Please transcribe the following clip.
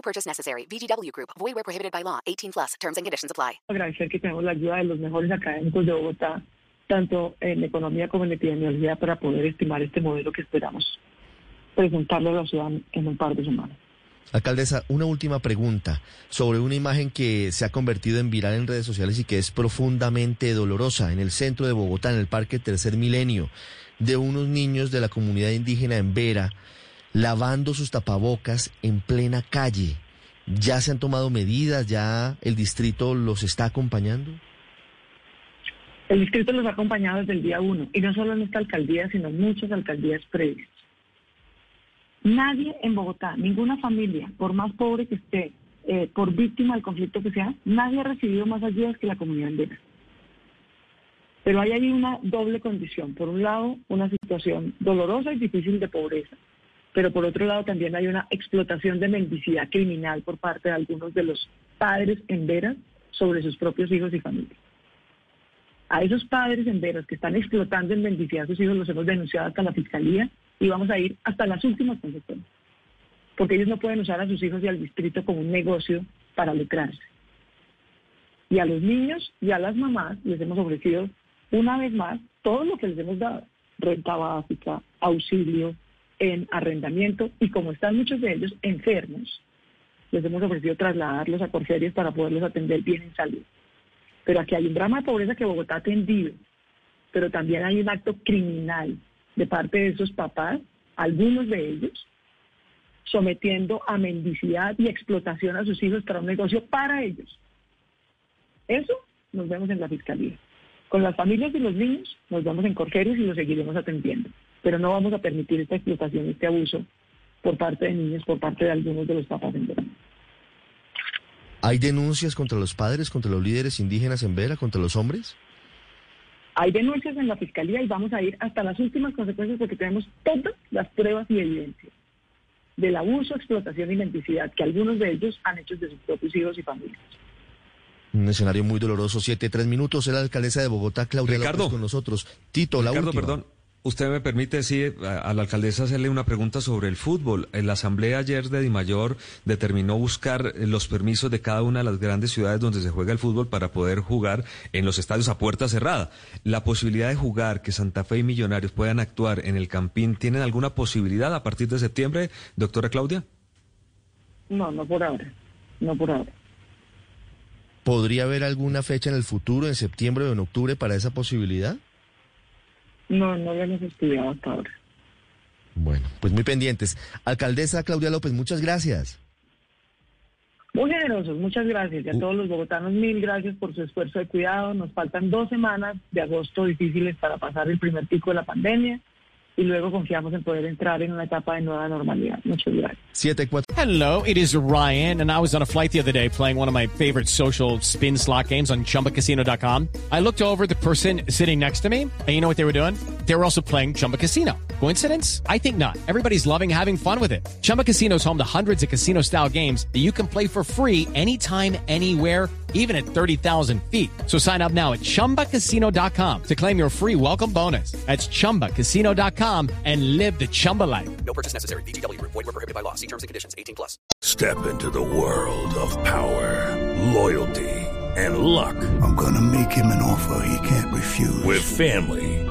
No purchase necessary. VGW Group. Void where prohibited by law. 18 plus. Terms and conditions apply. Agradecer que tenemos la ayuda de los mejores académicos de Bogotá, tanto en economía como en epidemiología, para poder estimar este modelo que esperamos presentarle a la ciudad en un par de semanas. Alcaldesa, una última pregunta sobre una imagen que se ha convertido en viral en redes sociales y que es profundamente dolorosa en el centro de Bogotá, en el Parque Tercer Milenio, de unos niños de la comunidad indígena en Vera lavando sus tapabocas en plena calle. ¿Ya se han tomado medidas? ¿Ya el distrito los está acompañando? El distrito los ha acompañado desde el día uno, y no solo en esta alcaldía, sino en muchas alcaldías previas. Nadie en Bogotá, ninguna familia, por más pobre que esté, eh, por víctima del conflicto que sea, nadie ha recibido más ayudas que la comunidad andina. Pero hay ahí una doble condición. Por un lado, una situación dolorosa y difícil de pobreza, pero por otro lado también hay una explotación de mendicidad criminal por parte de algunos de los padres en veras sobre sus propios hijos y familias. A esos padres en veras que están explotando en mendicidad a sus hijos los hemos denunciado hasta la fiscalía y vamos a ir hasta las últimas consecuencias. Porque ellos no pueden usar a sus hijos y al distrito como un negocio para lucrarse. Y a los niños y a las mamás les hemos ofrecido una vez más todo lo que les hemos dado. Renta básica, auxilio en arrendamiento y como están muchos de ellos enfermos, les hemos ofrecido trasladarlos a Corferias para poderlos atender bien en salud. Pero aquí hay un drama de pobreza que Bogotá ha atendido, pero también hay un acto criminal de parte de esos papás, algunos de ellos, sometiendo a mendicidad y explotación a sus hijos para un negocio para ellos. Eso nos vemos en la fiscalía. Con las familias y los niños nos vemos en Corferias y los seguiremos atendiendo. Pero no vamos a permitir esta explotación, este abuso por parte de niños, por parte de algunos de los papás en Vera. ¿Hay denuncias contra los padres, contra los líderes indígenas en Vera, contra los hombres? Hay denuncias en la fiscalía y vamos a ir hasta las últimas consecuencias porque tenemos todas las pruebas y evidencias del abuso, explotación y mendicidad que algunos de ellos han hecho de sus propios hijos y familias. Un escenario muy doloroso. Siete, tres minutos. Es la alcaldesa de Bogotá, Claudia Ricardo. López, con nosotros. Tito, la Ricardo, última. perdón. Usted me permite, sí, a la alcaldesa hacerle una pregunta sobre el fútbol. La asamblea ayer de Dimayor determinó buscar eh, los permisos de cada una de las grandes ciudades donde se juega el fútbol para poder jugar en los estadios a puerta cerrada. La posibilidad de jugar, que Santa Fe y Millonarios puedan actuar en el Campín, ¿tienen alguna posibilidad a partir de septiembre, doctora Claudia? No, no por ahora. No por ahora. ¿Podría haber alguna fecha en el futuro, en septiembre o en octubre, para esa posibilidad? No, no lo hemos estudiado hasta ahora. Bueno, pues muy pendientes. Alcaldesa Claudia López, muchas gracias. Muy generosos, muchas gracias. Y a todos los bogotanos, mil gracias por su esfuerzo de cuidado. Nos faltan dos semanas de agosto difíciles para pasar el primer pico de la pandemia y luego confiamos en poder entrar en una etapa de nueva normalidad. Muchas gracias. Siete, cuatro. Hello, it is Ryan, and I was on a flight the other day playing one of my favorite social spin slot games on chumbacasino.com. I looked over at the person sitting next to me, and you know what they were doing? They were also playing Chumba Casino. Coincidence? I think not. Everybody's loving having fun with it. Chumba Casino is home to hundreds of casino style games that you can play for free anytime, anywhere even at 30,000 feet. So sign up now at ChumbaCasino.com to claim your free welcome bonus. That's ChumbaCasino.com and live the Chumba life. No purchase necessary. VGW Group. Void were prohibited by law. See terms and conditions. 18 plus. Step into the world of power, loyalty, and luck. I'm gonna make him an offer he can't refuse. With family,